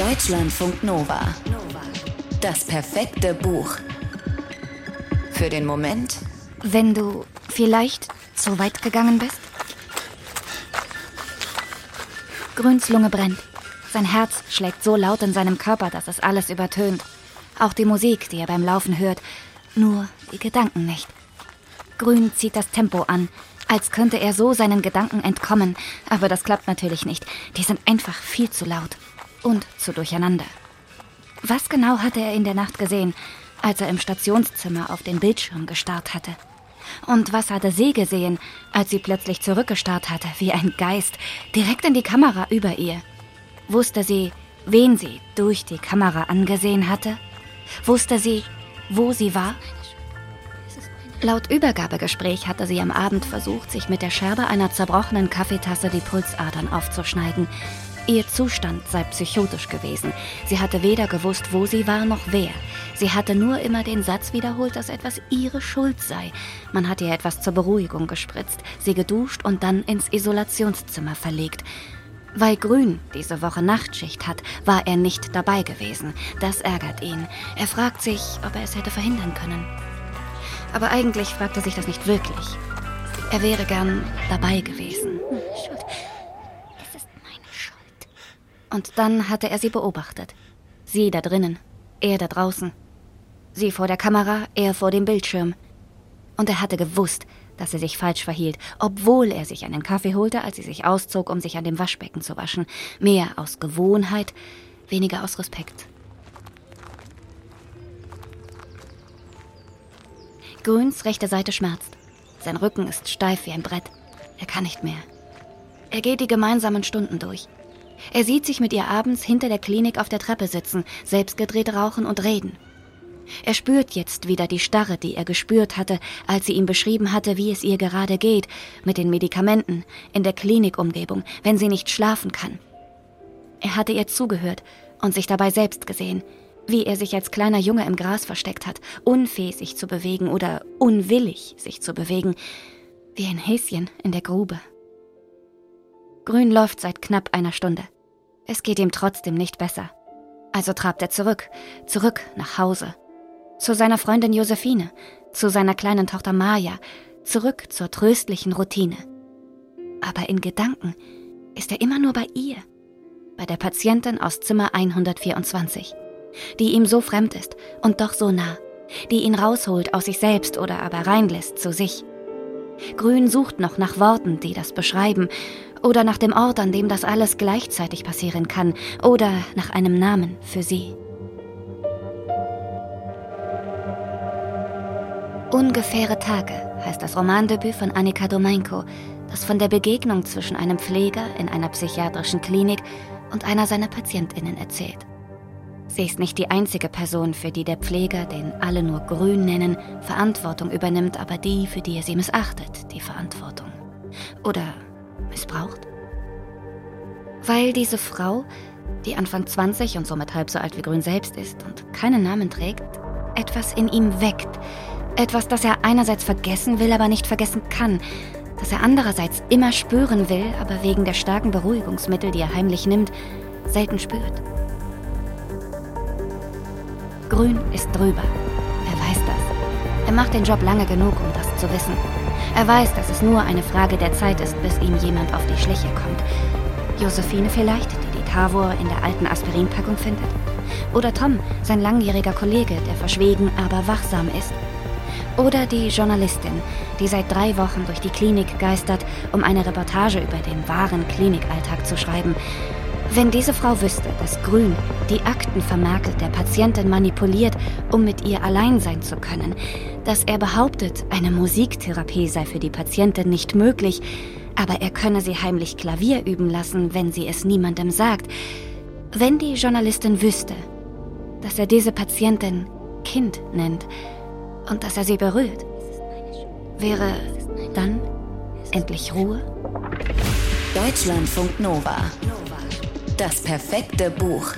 Deutschlandfunk Nova. Das perfekte Buch. Für den Moment, Wenn du vielleicht zu weit gegangen bist? Grüns Lunge brennt. Sein Herz schlägt so laut in seinem Körper, dass es alles übertönt. Auch die Musik, die er beim Laufen hört. Nur die Gedanken nicht. Grün zieht das Tempo an, als könnte er so seinen Gedanken entkommen. Aber das klappt natürlich nicht. Die sind einfach viel zu laut und zu durcheinander. Was genau hatte er in der Nacht gesehen, als er im Stationszimmer auf den Bildschirm gestarrt hatte? Und was hatte sie gesehen, als sie plötzlich zurückgestarrt hatte, wie ein Geist, direkt in die Kamera über ihr? Wusste sie, wen sie durch die Kamera angesehen hatte? Wusste sie, wo sie war? Laut Übergabegespräch hatte sie am Abend versucht, sich mit der Scherbe einer zerbrochenen Kaffeetasse die Pulsadern aufzuschneiden. Ihr Zustand sei psychotisch gewesen. Sie hatte weder gewusst, wo sie war, noch wer. Sie hatte nur immer den Satz wiederholt, dass etwas ihre Schuld sei. Man hatte ihr etwas zur Beruhigung gespritzt, sie geduscht und dann ins Isolationszimmer verlegt. Weil Grün diese Woche Nachtschicht hat, war er nicht dabei gewesen. Das ärgert ihn. Er fragt sich, ob er es hätte verhindern können. Aber eigentlich fragt er sich das nicht wirklich. Er wäre gern dabei gewesen. Schuld. Es ist meine Schuld. Und dann hatte er sie beobachtet. Sie da drinnen, er da draußen. Sie vor der Kamera, er vor dem Bildschirm. Und er hatte gewusst, dass er sich falsch verhielt, obwohl er sich einen Kaffee holte, als sie sich auszog, um sich an dem Waschbecken zu waschen. Mehr aus Gewohnheit, weniger aus Respekt. Grüns rechte Seite schmerzt. Sein Rücken ist steif wie ein Brett. Er kann nicht mehr. Er geht die gemeinsamen Stunden durch. Er sieht sich mit ihr abends hinter der Klinik auf der Treppe sitzen, selbstgedreht rauchen und reden. Er spürt jetzt wieder die Starre, die er gespürt hatte, als sie ihm beschrieben hatte, wie es ihr gerade geht, mit den Medikamenten, in der Klinikumgebung, wenn sie nicht schlafen kann. Er hatte ihr zugehört und sich dabei selbst gesehen, wie er sich als kleiner Junge im Gras versteckt hat, unfähig sich zu bewegen oder unwillig sich zu bewegen, wie ein Häschen in der Grube. Grün läuft seit knapp einer Stunde. Es geht ihm trotzdem nicht besser. Also trabt er zurück, zurück nach Hause. Zu seiner Freundin Josephine, zu seiner kleinen Tochter Maja, zurück zur tröstlichen Routine. Aber in Gedanken ist er immer nur bei ihr, bei der Patientin aus Zimmer 124, die ihm so fremd ist und doch so nah, die ihn rausholt aus sich selbst oder aber reinlässt zu sich. Grün sucht noch nach Worten, die das beschreiben, oder nach dem Ort, an dem das alles gleichzeitig passieren kann, oder nach einem Namen für sie. Ungefähre Tage heißt das Romandebüt von Annika Domenko, das von der Begegnung zwischen einem Pfleger in einer psychiatrischen Klinik und einer seiner Patientinnen erzählt. Sie ist nicht die einzige Person, für die der Pfleger, den alle nur Grün nennen, Verantwortung übernimmt, aber die, für die er sie missachtet, die Verantwortung. Oder missbraucht? Weil diese Frau, die Anfang 20 und somit halb so alt wie Grün selbst ist und keinen Namen trägt, etwas in ihm weckt. Etwas, das er einerseits vergessen will, aber nicht vergessen kann. Das er andererseits immer spüren will, aber wegen der starken Beruhigungsmittel, die er heimlich nimmt, selten spürt. Grün ist drüber. Er weiß das. Er macht den Job lange genug, um das zu wissen. Er weiß, dass es nur eine Frage der Zeit ist, bis ihm jemand auf die Schliche kommt. Josephine vielleicht, die die Tavor in der alten Aspirinpackung findet. Oder Tom, sein langjähriger Kollege, der verschwiegen, aber wachsam ist. Oder die Journalistin, die seit drei Wochen durch die Klinik geistert, um eine Reportage über den wahren Klinikalltag zu schreiben. Wenn diese Frau wüsste, dass Grün die Akten vermerkelt der Patientin manipuliert, um mit ihr allein sein zu können, dass er behauptet, eine Musiktherapie sei für die Patientin nicht möglich, aber er könne sie heimlich Klavier üben lassen, wenn sie es niemandem sagt, wenn die Journalistin wüsste, dass er diese Patientin Kind nennt und dass er sie berührt, wäre dann endlich Ruhe? Deutschlandfunk Nova. Das perfekte Buch.